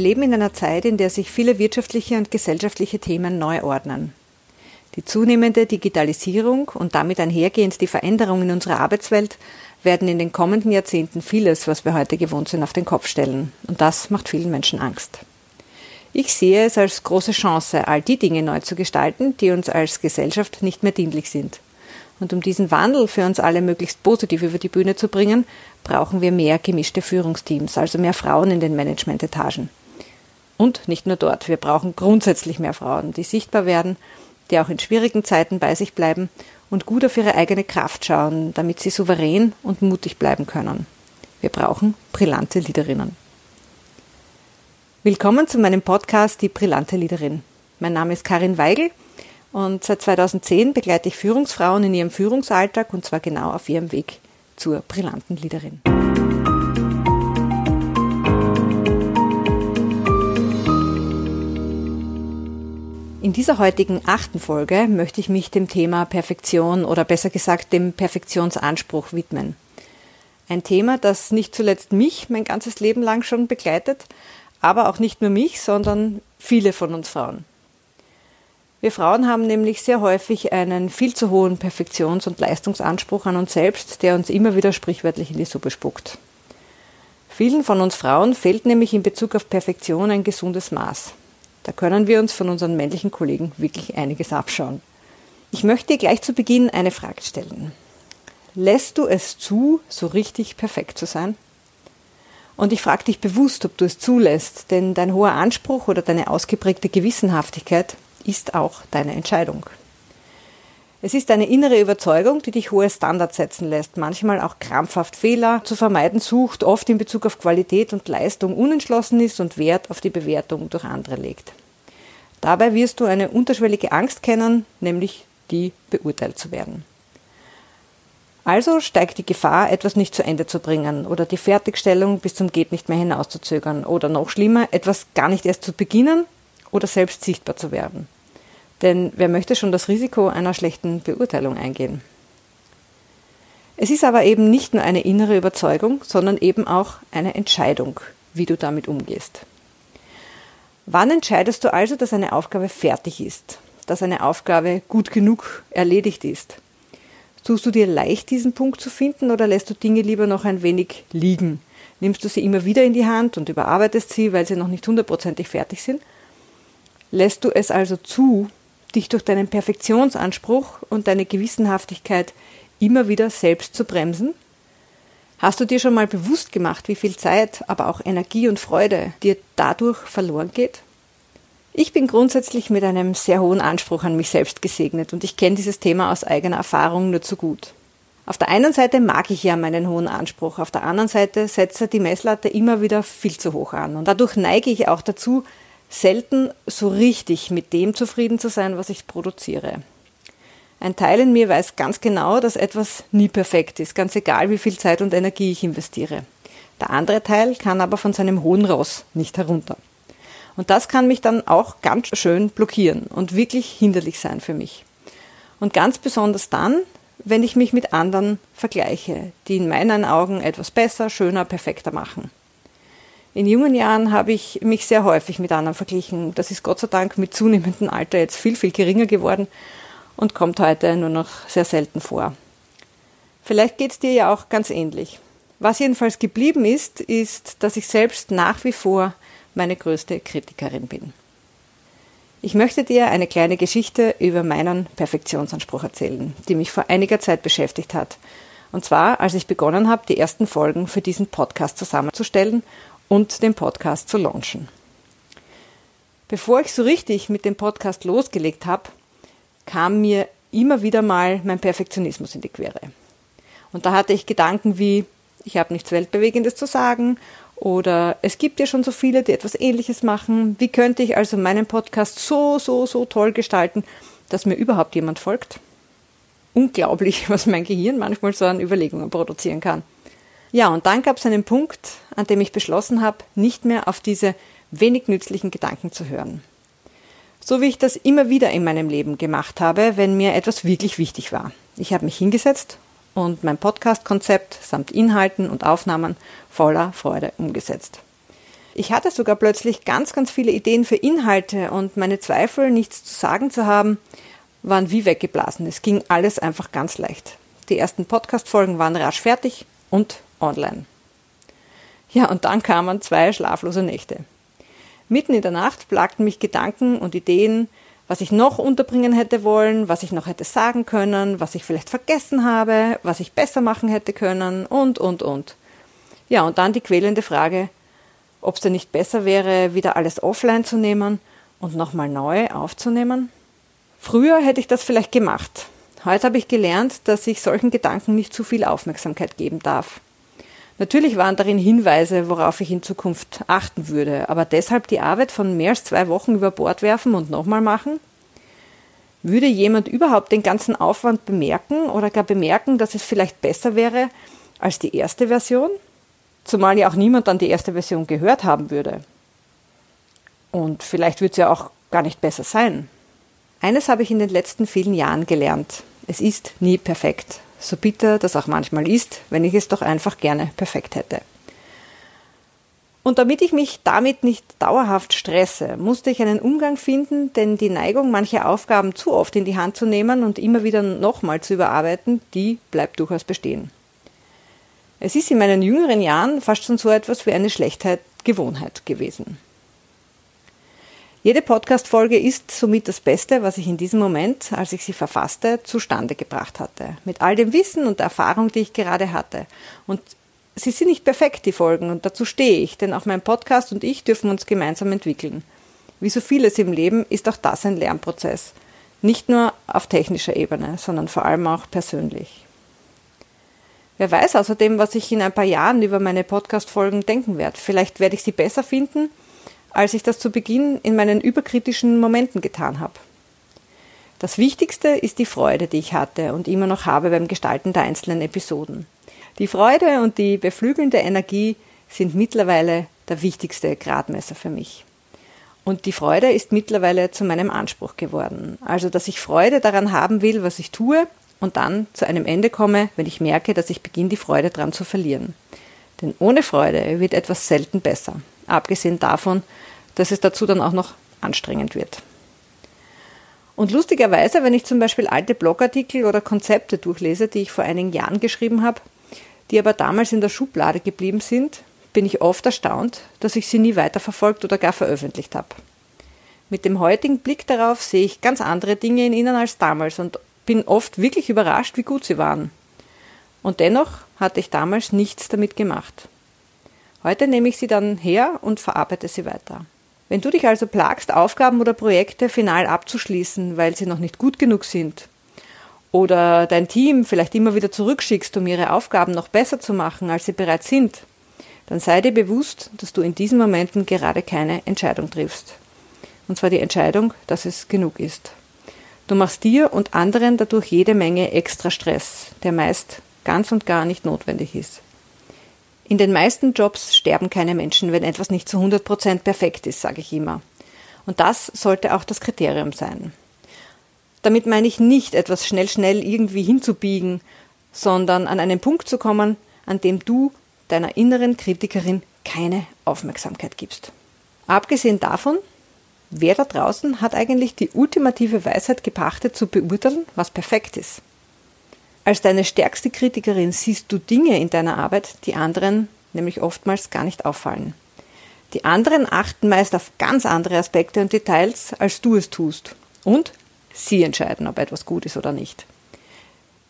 Wir leben in einer Zeit, in der sich viele wirtschaftliche und gesellschaftliche Themen neu ordnen. Die zunehmende Digitalisierung und damit einhergehend die Veränderung in unserer Arbeitswelt werden in den kommenden Jahrzehnten vieles, was wir heute gewohnt sind, auf den Kopf stellen. Und das macht vielen Menschen Angst. Ich sehe es als große Chance, all die Dinge neu zu gestalten, die uns als Gesellschaft nicht mehr dienlich sind. Und um diesen Wandel für uns alle möglichst positiv über die Bühne zu bringen, brauchen wir mehr gemischte Führungsteams, also mehr Frauen in den Managementetagen. Und nicht nur dort. Wir brauchen grundsätzlich mehr Frauen, die sichtbar werden, die auch in schwierigen Zeiten bei sich bleiben und gut auf ihre eigene Kraft schauen, damit sie souverän und mutig bleiben können. Wir brauchen brillante Leaderinnen. Willkommen zu meinem Podcast Die brillante Leaderin. Mein Name ist Karin Weigel und seit 2010 begleite ich Führungsfrauen in ihrem Führungsalltag und zwar genau auf ihrem Weg zur brillanten Leaderin. In dieser heutigen achten Folge möchte ich mich dem Thema Perfektion oder besser gesagt dem Perfektionsanspruch widmen. Ein Thema, das nicht zuletzt mich mein ganzes Leben lang schon begleitet, aber auch nicht nur mich, sondern viele von uns Frauen. Wir Frauen haben nämlich sehr häufig einen viel zu hohen Perfektions- und Leistungsanspruch an uns selbst, der uns immer wieder sprichwörtlich in die Suppe spuckt. Vielen von uns Frauen fehlt nämlich in Bezug auf Perfektion ein gesundes Maß. Da können wir uns von unseren männlichen Kollegen wirklich einiges abschauen. Ich möchte dir gleich zu Beginn eine Frage stellen. Lässt du es zu, so richtig perfekt zu sein? Und ich frage dich bewusst, ob du es zulässt, denn dein hoher Anspruch oder deine ausgeprägte Gewissenhaftigkeit ist auch deine Entscheidung. Es ist eine innere Überzeugung, die dich hohe Standards setzen lässt, manchmal auch krampfhaft Fehler zu vermeiden sucht, oft in Bezug auf Qualität und Leistung unentschlossen ist und Wert auf die Bewertung durch andere legt. Dabei wirst du eine unterschwellige Angst kennen, nämlich die beurteilt zu werden. Also steigt die Gefahr, etwas nicht zu Ende zu bringen oder die Fertigstellung bis zum Geht nicht mehr hinauszuzögern oder noch schlimmer, etwas gar nicht erst zu beginnen oder selbst sichtbar zu werden. Denn wer möchte schon das Risiko einer schlechten Beurteilung eingehen? Es ist aber eben nicht nur eine innere Überzeugung, sondern eben auch eine Entscheidung, wie du damit umgehst. Wann entscheidest du also, dass eine Aufgabe fertig ist, dass eine Aufgabe gut genug erledigt ist? Tust du dir leicht, diesen Punkt zu finden oder lässt du Dinge lieber noch ein wenig liegen? Nimmst du sie immer wieder in die Hand und überarbeitest sie, weil sie noch nicht hundertprozentig fertig sind? Lässt du es also zu, dich durch deinen Perfektionsanspruch und deine Gewissenhaftigkeit immer wieder selbst zu bremsen? Hast du dir schon mal bewusst gemacht, wie viel Zeit, aber auch Energie und Freude dir dadurch verloren geht? Ich bin grundsätzlich mit einem sehr hohen Anspruch an mich selbst gesegnet und ich kenne dieses Thema aus eigener Erfahrung nur zu gut. Auf der einen Seite mag ich ja meinen hohen Anspruch, auf der anderen Seite setzt er die Messlatte immer wieder viel zu hoch an und dadurch neige ich auch dazu, selten so richtig mit dem zufrieden zu sein, was ich produziere. Ein Teil in mir weiß ganz genau, dass etwas nie perfekt ist, ganz egal, wie viel Zeit und Energie ich investiere. Der andere Teil kann aber von seinem hohen Ross nicht herunter. Und das kann mich dann auch ganz schön blockieren und wirklich hinderlich sein für mich. Und ganz besonders dann, wenn ich mich mit anderen vergleiche, die in meinen Augen etwas besser, schöner, perfekter machen. In jungen Jahren habe ich mich sehr häufig mit anderen verglichen. Das ist Gott sei Dank mit zunehmendem Alter jetzt viel, viel geringer geworden und kommt heute nur noch sehr selten vor. Vielleicht geht es dir ja auch ganz ähnlich. Was jedenfalls geblieben ist, ist, dass ich selbst nach wie vor meine größte Kritikerin bin. Ich möchte dir eine kleine Geschichte über meinen Perfektionsanspruch erzählen, die mich vor einiger Zeit beschäftigt hat. Und zwar, als ich begonnen habe, die ersten Folgen für diesen Podcast zusammenzustellen und den Podcast zu launchen. Bevor ich so richtig mit dem Podcast losgelegt habe, kam mir immer wieder mal mein Perfektionismus in die Quere. Und da hatte ich Gedanken wie, ich habe nichts Weltbewegendes zu sagen oder es gibt ja schon so viele, die etwas Ähnliches machen. Wie könnte ich also meinen Podcast so, so, so toll gestalten, dass mir überhaupt jemand folgt? Unglaublich, was mein Gehirn manchmal so an Überlegungen produzieren kann. Ja, und dann gab es einen Punkt, an dem ich beschlossen habe, nicht mehr auf diese wenig nützlichen Gedanken zu hören. So wie ich das immer wieder in meinem Leben gemacht habe, wenn mir etwas wirklich wichtig war. Ich habe mich hingesetzt und mein Podcast-Konzept samt Inhalten und Aufnahmen voller Freude umgesetzt. Ich hatte sogar plötzlich ganz, ganz viele Ideen für Inhalte und meine Zweifel, nichts zu sagen zu haben, waren wie weggeblasen. Es ging alles einfach ganz leicht. Die ersten Podcast-Folgen waren rasch fertig und online. Ja, und dann kamen zwei schlaflose Nächte. Mitten in der Nacht plagten mich Gedanken und Ideen, was ich noch unterbringen hätte wollen, was ich noch hätte sagen können, was ich vielleicht vergessen habe, was ich besser machen hätte können und, und, und. Ja, und dann die quälende Frage, ob es denn nicht besser wäre, wieder alles offline zu nehmen und nochmal neu aufzunehmen? Früher hätte ich das vielleicht gemacht. Heute habe ich gelernt, dass ich solchen Gedanken nicht zu viel Aufmerksamkeit geben darf. Natürlich waren darin Hinweise, worauf ich in Zukunft achten würde, aber deshalb die Arbeit von mehr als zwei Wochen über Bord werfen und nochmal machen? Würde jemand überhaupt den ganzen Aufwand bemerken oder gar bemerken, dass es vielleicht besser wäre als die erste Version? Zumal ja auch niemand dann die erste Version gehört haben würde. Und vielleicht wird es ja auch gar nicht besser sein. Eines habe ich in den letzten vielen Jahren gelernt. Es ist nie perfekt so bitter das auch manchmal ist, wenn ich es doch einfach gerne perfekt hätte. Und damit ich mich damit nicht dauerhaft stresse, musste ich einen Umgang finden, denn die Neigung, manche Aufgaben zu oft in die Hand zu nehmen und immer wieder nochmal zu überarbeiten, die bleibt durchaus bestehen. Es ist in meinen jüngeren Jahren fast schon so etwas wie eine Schlechtheit Gewohnheit gewesen. Jede Podcast-Folge ist somit das Beste, was ich in diesem Moment, als ich sie verfasste, zustande gebracht hatte. Mit all dem Wissen und der Erfahrung, die ich gerade hatte. Und sie sind nicht perfekt, die Folgen, und dazu stehe ich, denn auch mein Podcast und ich dürfen uns gemeinsam entwickeln. Wie so vieles im Leben ist auch das ein Lernprozess. Nicht nur auf technischer Ebene, sondern vor allem auch persönlich. Wer weiß außerdem, was ich in ein paar Jahren über meine Podcast-Folgen denken werde. Vielleicht werde ich sie besser finden als ich das zu Beginn in meinen überkritischen Momenten getan habe. Das Wichtigste ist die Freude, die ich hatte und immer noch habe beim Gestalten der einzelnen Episoden. Die Freude und die beflügelnde Energie sind mittlerweile der wichtigste Gradmesser für mich. Und die Freude ist mittlerweile zu meinem Anspruch geworden. Also, dass ich Freude daran haben will, was ich tue und dann zu einem Ende komme, wenn ich merke, dass ich beginne, die Freude daran zu verlieren. Denn ohne Freude wird etwas selten besser abgesehen davon, dass es dazu dann auch noch anstrengend wird. Und lustigerweise, wenn ich zum Beispiel alte Blogartikel oder Konzepte durchlese, die ich vor einigen Jahren geschrieben habe, die aber damals in der Schublade geblieben sind, bin ich oft erstaunt, dass ich sie nie weiterverfolgt oder gar veröffentlicht habe. Mit dem heutigen Blick darauf sehe ich ganz andere Dinge in ihnen als damals und bin oft wirklich überrascht, wie gut sie waren. Und dennoch hatte ich damals nichts damit gemacht. Heute nehme ich sie dann her und verarbeite sie weiter. Wenn du dich also plagst, Aufgaben oder Projekte final abzuschließen, weil sie noch nicht gut genug sind, oder dein Team vielleicht immer wieder zurückschickst, um ihre Aufgaben noch besser zu machen, als sie bereits sind, dann sei dir bewusst, dass du in diesen Momenten gerade keine Entscheidung triffst. Und zwar die Entscheidung, dass es genug ist. Du machst dir und anderen dadurch jede Menge extra Stress, der meist ganz und gar nicht notwendig ist. In den meisten Jobs sterben keine Menschen, wenn etwas nicht zu 100 Prozent perfekt ist, sage ich immer. Und das sollte auch das Kriterium sein. Damit meine ich nicht, etwas schnell, schnell irgendwie hinzubiegen, sondern an einen Punkt zu kommen, an dem du deiner inneren Kritikerin keine Aufmerksamkeit gibst. Abgesehen davon, wer da draußen hat eigentlich die ultimative Weisheit gepachtet zu beurteilen, was perfekt ist? Als deine stärkste Kritikerin siehst du Dinge in deiner Arbeit, die anderen nämlich oftmals gar nicht auffallen. Die anderen achten meist auf ganz andere Aspekte und Details, als du es tust. Und sie entscheiden, ob etwas gut ist oder nicht.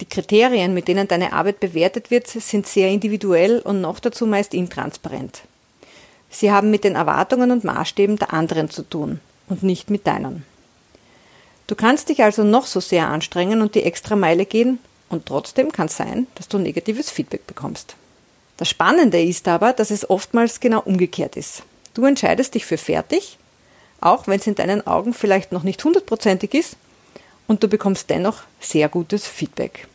Die Kriterien, mit denen deine Arbeit bewertet wird, sind sehr individuell und noch dazu meist intransparent. Sie haben mit den Erwartungen und Maßstäben der anderen zu tun und nicht mit deinen. Du kannst dich also noch so sehr anstrengen und die extra Meile gehen, und trotzdem kann es sein, dass du negatives Feedback bekommst. Das Spannende ist aber, dass es oftmals genau umgekehrt ist. Du entscheidest dich für fertig, auch wenn es in deinen Augen vielleicht noch nicht hundertprozentig ist, und du bekommst dennoch sehr gutes Feedback.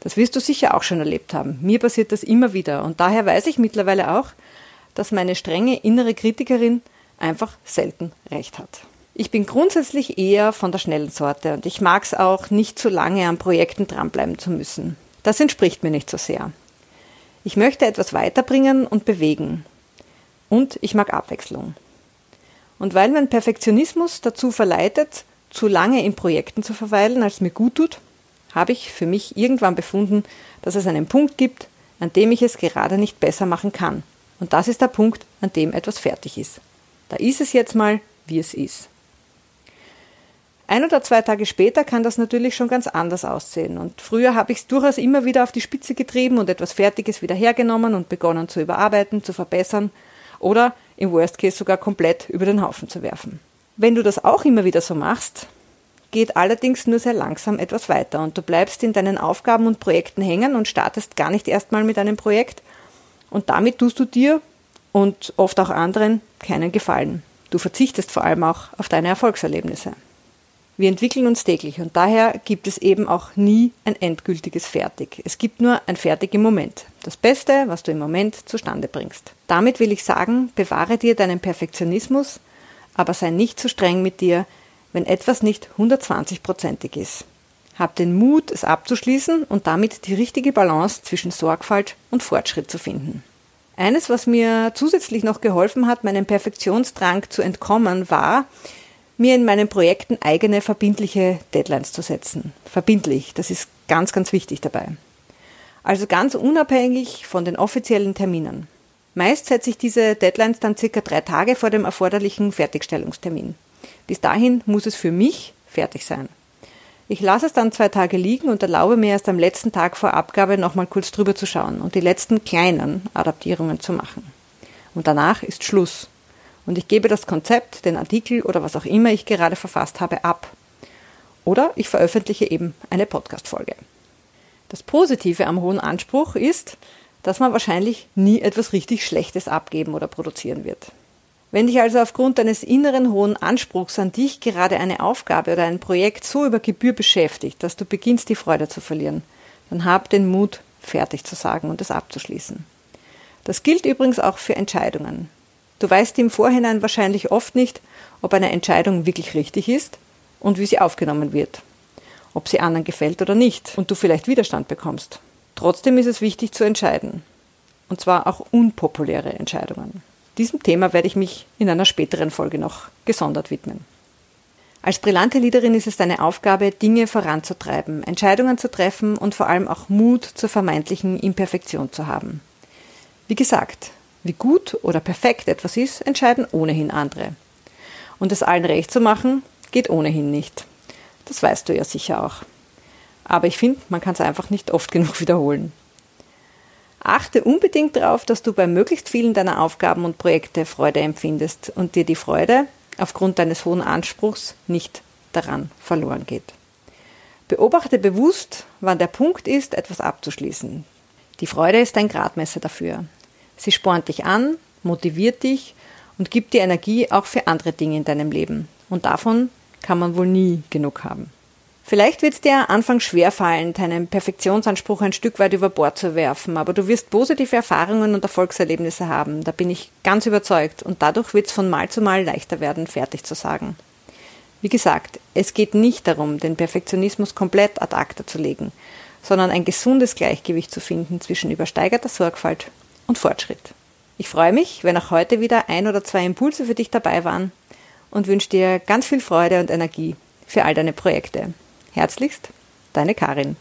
Das wirst du sicher auch schon erlebt haben. Mir passiert das immer wieder und daher weiß ich mittlerweile auch, dass meine strenge innere Kritikerin einfach selten recht hat. Ich bin grundsätzlich eher von der schnellen Sorte und ich mag es auch, nicht zu lange an Projekten dranbleiben zu müssen. Das entspricht mir nicht so sehr. Ich möchte etwas weiterbringen und bewegen. und ich mag Abwechslung. Und weil mein Perfektionismus dazu verleitet, zu lange in Projekten zu verweilen, als mir gut tut, habe ich für mich irgendwann befunden, dass es einen Punkt gibt, an dem ich es gerade nicht besser machen kann. Und das ist der Punkt, an dem etwas fertig ist. Da ist es jetzt mal, wie es ist. Ein oder zwei Tage später kann das natürlich schon ganz anders aussehen. Und früher habe ich es durchaus immer wieder auf die Spitze getrieben und etwas Fertiges wieder hergenommen und begonnen zu überarbeiten, zu verbessern oder im Worst Case sogar komplett über den Haufen zu werfen. Wenn du das auch immer wieder so machst, geht allerdings nur sehr langsam etwas weiter und du bleibst in deinen Aufgaben und Projekten hängen und startest gar nicht erstmal mit einem Projekt und damit tust du dir und oft auch anderen keinen Gefallen. Du verzichtest vor allem auch auf deine Erfolgserlebnisse. Wir entwickeln uns täglich und daher gibt es eben auch nie ein endgültiges Fertig. Es gibt nur ein Fertig im Moment. Das Beste, was du im Moment zustande bringst. Damit will ich sagen, bewahre dir deinen Perfektionismus, aber sei nicht zu streng mit dir, wenn etwas nicht 120-prozentig ist. Hab den Mut, es abzuschließen und damit die richtige Balance zwischen Sorgfalt und Fortschritt zu finden. Eines, was mir zusätzlich noch geholfen hat, meinem Perfektionsdrang zu entkommen, war, mir in meinen Projekten eigene verbindliche Deadlines zu setzen. Verbindlich, das ist ganz, ganz wichtig dabei. Also ganz unabhängig von den offiziellen Terminen. Meist setze ich diese Deadlines dann circa drei Tage vor dem erforderlichen Fertigstellungstermin. Bis dahin muss es für mich fertig sein. Ich lasse es dann zwei Tage liegen und erlaube mir erst am letzten Tag vor Abgabe nochmal kurz drüber zu schauen und die letzten kleinen Adaptierungen zu machen. Und danach ist Schluss und ich gebe das Konzept, den Artikel oder was auch immer ich gerade verfasst habe ab. Oder ich veröffentliche eben eine Podcast-Folge. Das Positive am hohen Anspruch ist, dass man wahrscheinlich nie etwas richtig Schlechtes abgeben oder produzieren wird. Wenn dich also aufgrund deines inneren hohen Anspruchs an dich gerade eine Aufgabe oder ein Projekt so über Gebühr beschäftigt, dass du beginnst, die Freude zu verlieren, dann hab den Mut, fertig zu sagen und es abzuschließen. Das gilt übrigens auch für Entscheidungen. Du weißt im Vorhinein wahrscheinlich oft nicht, ob eine Entscheidung wirklich richtig ist und wie sie aufgenommen wird, ob sie anderen gefällt oder nicht und du vielleicht Widerstand bekommst. Trotzdem ist es wichtig zu entscheiden. Und zwar auch unpopuläre Entscheidungen. Diesem Thema werde ich mich in einer späteren Folge noch gesondert widmen. Als brillante Leaderin ist es deine Aufgabe, Dinge voranzutreiben, Entscheidungen zu treffen und vor allem auch Mut zur vermeintlichen Imperfektion zu haben. Wie gesagt, wie gut oder perfekt etwas ist, entscheiden ohnehin andere. Und es allen recht zu machen, geht ohnehin nicht. Das weißt du ja sicher auch. Aber ich finde, man kann es einfach nicht oft genug wiederholen. Achte unbedingt darauf, dass du bei möglichst vielen deiner Aufgaben und Projekte Freude empfindest und dir die Freude aufgrund deines hohen Anspruchs nicht daran verloren geht. Beobachte bewusst, wann der Punkt ist, etwas abzuschließen. Die Freude ist ein Gradmesser dafür. Sie spornt dich an, motiviert dich und gibt dir Energie auch für andere Dinge in deinem Leben. Und davon kann man wohl nie genug haben. Vielleicht wird es dir Anfang schwer fallen, deinen Perfektionsanspruch ein Stück weit über Bord zu werfen, aber du wirst positive Erfahrungen und Erfolgserlebnisse haben, da bin ich ganz überzeugt, und dadurch wird es von Mal zu Mal leichter werden, fertig zu sagen. Wie gesagt, es geht nicht darum, den Perfektionismus komplett ad acta zu legen, sondern ein gesundes Gleichgewicht zu finden zwischen übersteigerter Sorgfalt und Fortschritt. Ich freue mich, wenn auch heute wieder ein oder zwei Impulse für dich dabei waren und wünsche dir ganz viel Freude und Energie für all deine Projekte. Herzlichst, deine Karin.